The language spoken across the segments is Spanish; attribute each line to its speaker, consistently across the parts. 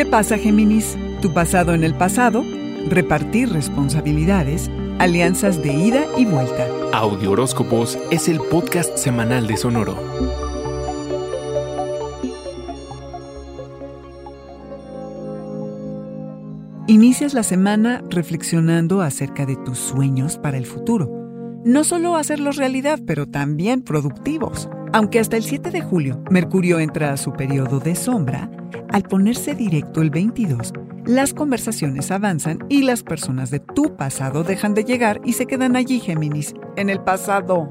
Speaker 1: ¿Qué pasa, Géminis? Tu pasado en el pasado, repartir responsabilidades, alianzas de ida y vuelta.
Speaker 2: Audio Horóscopos es el podcast semanal de Sonoro.
Speaker 1: Inicias la semana reflexionando acerca de tus sueños para el futuro. No solo hacerlos realidad, pero también productivos. Aunque hasta el 7 de julio Mercurio entra a su periodo de sombra, al ponerse directo el 22, las conversaciones avanzan y las personas de tu pasado dejan de llegar y se quedan allí, Géminis, en el pasado.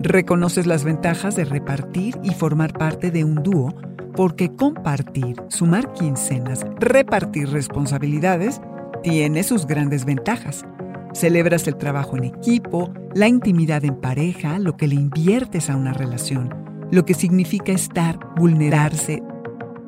Speaker 1: Reconoces las ventajas de repartir y formar parte de un dúo porque compartir, sumar quincenas, repartir responsabilidades, tiene sus grandes ventajas. Celebras el trabajo en equipo, la intimidad en pareja, lo que le inviertes a una relación, lo que significa estar, vulnerarse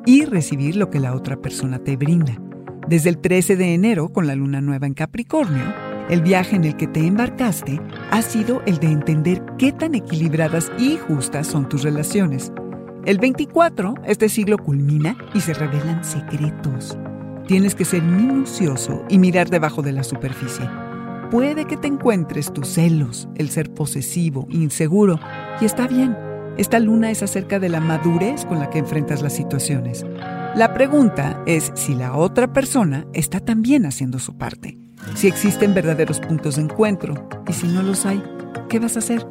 Speaker 1: y recibir lo que la otra persona te brinda. Desde el 13 de enero, con la luna nueva en Capricornio, el viaje en el que te embarcaste ha sido el de entender qué tan equilibradas y justas son tus relaciones. El 24, este siglo culmina y se revelan secretos. Tienes que ser minucioso y mirar debajo de la superficie puede que te encuentres tus celos, el ser posesivo, inseguro, y está bien. Esta luna es acerca de la madurez con la que enfrentas las situaciones. La pregunta es si la otra persona está también haciendo su parte, si existen verdaderos puntos de encuentro, y si no los hay, ¿qué vas a hacer?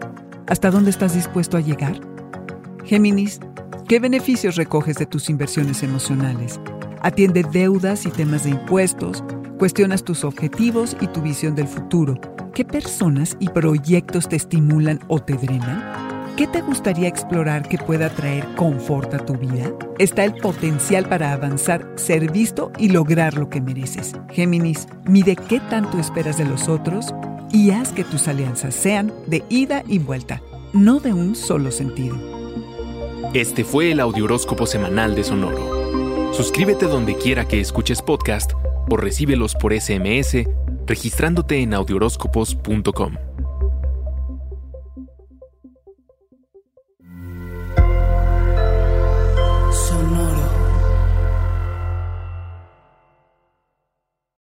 Speaker 1: ¿Hasta dónde estás dispuesto a llegar? Géminis, ¿qué beneficios recoges de tus inversiones emocionales? Atiende deudas y temas de impuestos, Cuestionas tus objetivos y tu visión del futuro. ¿Qué personas y proyectos te estimulan o te drenan? ¿Qué te gustaría explorar que pueda traer confort a tu vida? Está el potencial para avanzar, ser visto y lograr lo que mereces. Géminis, mide qué tanto esperas de los otros y haz que tus alianzas sean de ida y vuelta, no de un solo sentido.
Speaker 2: Este fue el Audioróscopo Semanal de Sonoro. Suscríbete donde quiera que escuches podcast o recíbelos por SMS registrándote en audioróscopos.com.